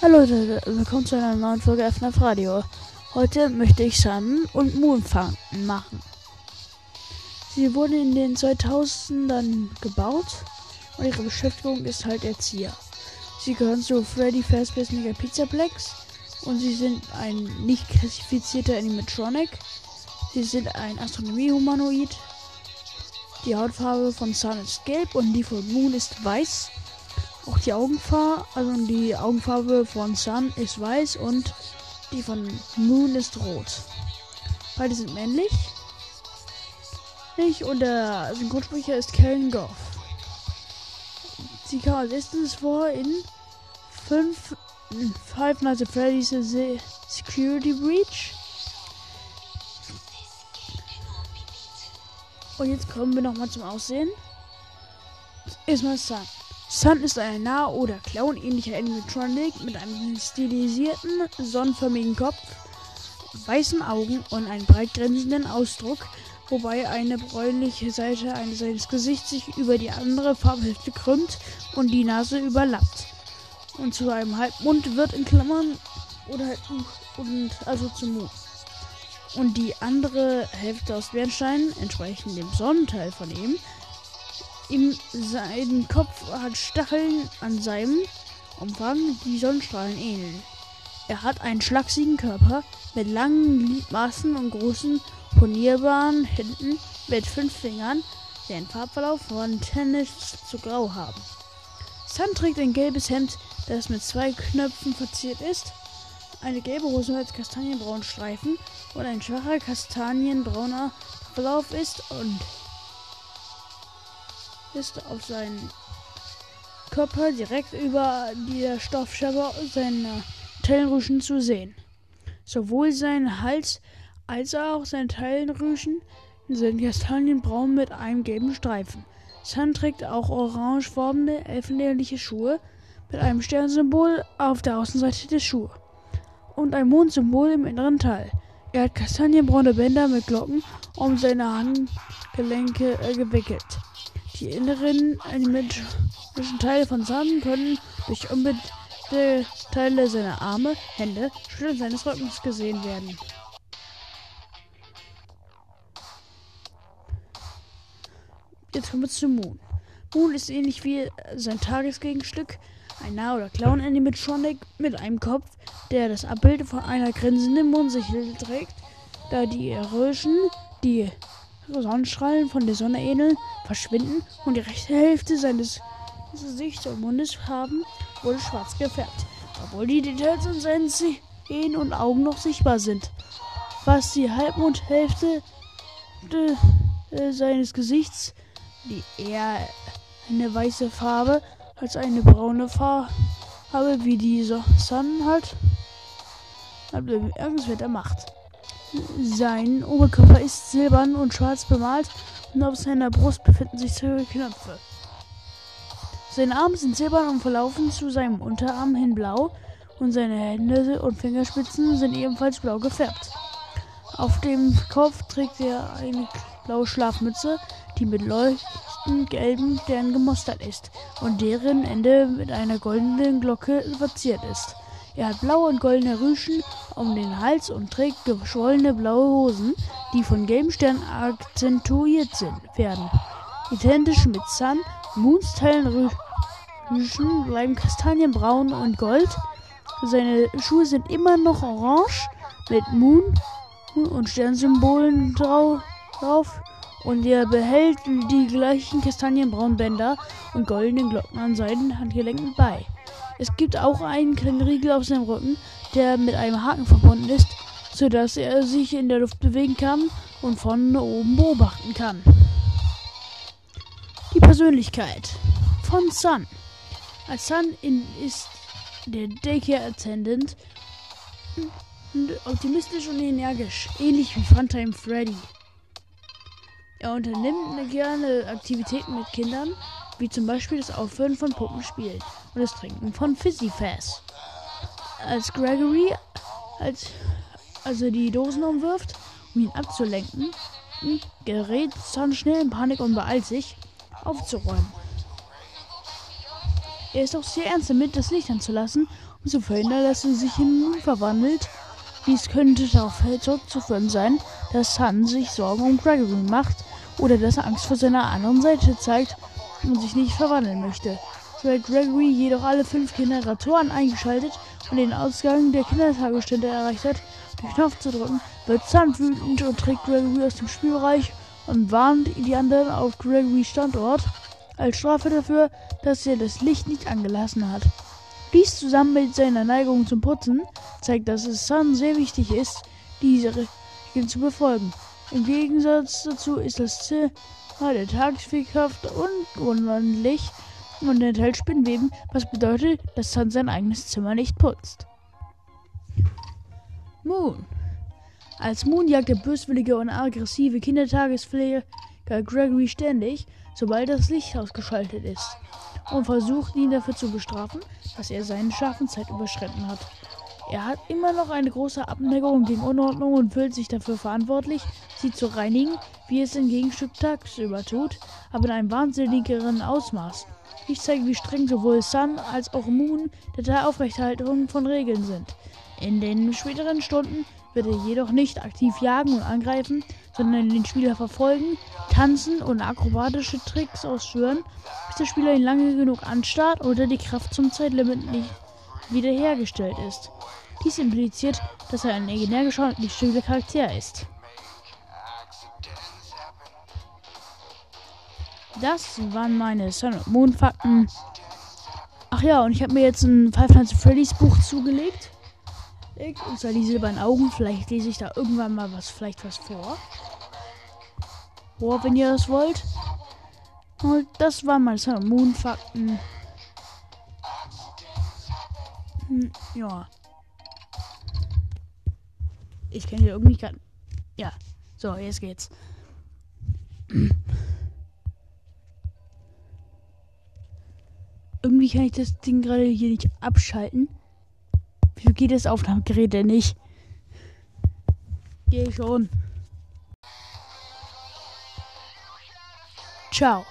Hallo Leute, willkommen zu einer neuen Folge FNAF Radio. Heute möchte ich Sun und Moon machen. Sie wurden in den 2000ern gebaut und ihre Beschäftigung ist halt Erzieher. Sie gehören zu Freddy Fazbear's Mega Pizza Plex und sie sind ein nicht klassifizierter Animatronic. Sie sind ein Astronomie-Humanoid. Die Hautfarbe von Sun ist gelb und die von Moon ist weiß. Auch die Augenfarbe, also die Augenfarbe von Sun ist weiß und die von Moon ist rot. Beide sind männlich. Ich und der Synchronsprecher ist Karen Goff. Sie kam als erstes vor in 5 Five Nights at Freddy's Security Breach. Und jetzt kommen wir nochmal zum Aussehen. Erstmal Sun. Sun ist ein nah- oder clown-ähnlicher Animatronic mit einem stilisierten, sonnenförmigen Kopf, weißen Augen und einem breitgrenzenden Ausdruck, wobei eine bräunliche Seite seines Gesichts sich über die andere Farbhälfte krümmt und die Nase überlappt. Und zu einem Halbmund wird in Klammern oder halt und also zum Mund. Und die andere Hälfte aus Bernstein, entsprechend dem Sonnenteil von ihm, Ihm sein Kopf hat Stacheln an seinem Umfang, die Sonnenstrahlen ähneln. Er hat einen schlachsigen Körper mit langen Gliedmaßen und großen ponierbaren Händen mit fünf Fingern, die einen Farbverlauf von Tennis zu grau haben. Sun trägt ein gelbes Hemd, das mit zwei Knöpfen verziert ist, eine gelbe Hose mit kastanienbraunen Streifen und ein schwacher kastanienbrauner Verlauf ist und ist auf seinen Körper direkt über die Stoffscherbe seiner Tellenrüschen zu sehen. Sowohl sein Hals als auch seine Tellenrüschen sind kastanienbraun mit einem gelben Streifen. Sun trägt auch orangefarbene, elfenähnliche Schuhe mit einem Sternsymbol auf der Außenseite der Schuhe und ein Mondsymbol im inneren Teil. Er hat kastanienbraune Bänder mit Glocken um seine Handgelenke äh, gewickelt. Die inneren animatischen Teile von Sun können durch unbedingte Teile seiner Arme, Hände, Schultern seines Rückens gesehen werden. Jetzt kommen wir zu Moon. Moon ist ähnlich wie sein Tagesgegenstück, ein Nah- oder Clown-Animatronic mit einem Kopf, der das Abbild von einer grinsenden Mondsichel trägt, da die Röschen, die Sonnenstrahlen von der Sonne ähneln, verschwinden und die rechte Hälfte seines Gesichts und Mundes haben wurde schwarz gefärbt, obwohl die Details in seinen Zähnen und Augen noch sichtbar sind. Was die Halbmondhälfte äh, seines Gesichts, die eher eine weiße Farbe als eine braune Farbe wie die Sonne hat, bemerkenswerter macht. Sein Oberkörper ist silbern und schwarz bemalt und auf seiner Brust befinden sich zwei Knöpfe. Seine Arme sind silbern und verlaufen zu seinem Unterarm hin blau und seine Hände und Fingerspitzen sind ebenfalls blau gefärbt. Auf dem Kopf trägt er eine blaue Schlafmütze, die mit leuchtend gelben Sternen gemustert ist und deren Ende mit einer goldenen Glocke verziert ist. Er hat blaue und goldene Rüschen um den Hals und trägt geschwollene blaue Hosen, die von gelben Sternen akzentuiert sind, werden. Identisch mit Sun, Moons Teilen Rüschen bleiben kastanienbraun und gold. Seine Schuhe sind immer noch orange mit Moon und Sternsymbolen drauf und er behält die gleichen kastanienbraunen Bänder und goldenen Glocken an seinen Handgelenken bei. Es gibt auch einen kleinen Riegel auf seinem Rücken, der mit einem Haken verbunden ist, sodass er sich in der Luft bewegen kann und von oben beobachten kann. Die Persönlichkeit von Sun. Als Sun in, ist der Daycare Attendant optimistisch und energisch, ähnlich wie Funtime Freddy. Er unternimmt gerne Aktivitäten mit Kindern wie zum Beispiel das Aufhören von Puppenspielen und das Trinken von Fizzy Fizz. Als Gregory als, also die Dosen umwirft, um ihn abzulenken, gerät Sun schnell in Panik und beeilt sich, aufzuräumen. Er ist auch sehr ernst damit, das Licht anzulassen, um zu verhindern, dass er sich in Moon verwandelt. Dies könnte darauf zurückzuführen sein, dass Sun sich Sorgen um Gregory macht oder dass er Angst vor seiner anderen Seite zeigt und sich nicht verwandeln möchte. Sobald Gregory jedoch alle fünf Generatoren eingeschaltet und den Ausgang der Kindertagesstätte erreicht hat, den Knopf zu drücken, wird Sun wütend und trägt Gregory aus dem Spielbereich und warnt die anderen auf Gregorys Standort als Strafe dafür, dass er das Licht nicht angelassen hat. Dies zusammen mit seiner Neigung zum Putzen zeigt, dass es Sun sehr wichtig ist, diese Regeln zu befolgen. Im Gegensatz dazu ist das Zimmer der Tagesfähigkeit unordentlich und enthält Spinnweben, was bedeutet, dass Sun sein eigenes Zimmer nicht putzt. Moon. Als Moon jagt der böswillige und aggressive Kindertagespfleger Gregory ständig, sobald das Licht ausgeschaltet ist, und versucht ihn dafür zu bestrafen, dass er seine Schlafenszeit überschritten hat. Er hat immer noch eine große Abneigung gegen Unordnung und fühlt sich dafür verantwortlich, sie zu reinigen, wie es im Gegenstück tagsüber tut, aber in einem wahnsinnigeren Ausmaß. Ich zeige, wie streng sowohl Sun als auch Moon der Aufrechterhaltung von Regeln sind. In den späteren Stunden wird er jedoch nicht aktiv jagen und angreifen, sondern den Spieler verfolgen, tanzen und akrobatische Tricks ausführen, bis der Spieler ihn lange genug anstarrt oder die Kraft zum Zeitlimit nicht wiederhergestellt ist. Dies impliziert, dass er ein energischer und liebenswürdiger Charakter ist. Das waren meine Sun und Moon Fakten. Ach ja, und ich habe mir jetzt ein Five Nights at Freddy's Buch zugelegt. Und zwar die silbernen Augen. Vielleicht lese ich da irgendwann mal was, vielleicht was vor. Boah, wenn ihr das wollt. Und das waren meine Sun und Moon Fakten. Hm, ja. Ich kenne hier irgendwie gerade. Ja. So, jetzt geht's. Irgendwie kann ich das Ding gerade hier nicht abschalten. Wieso geht das Aufnahmegerät denn nicht? Geh schon. Ciao.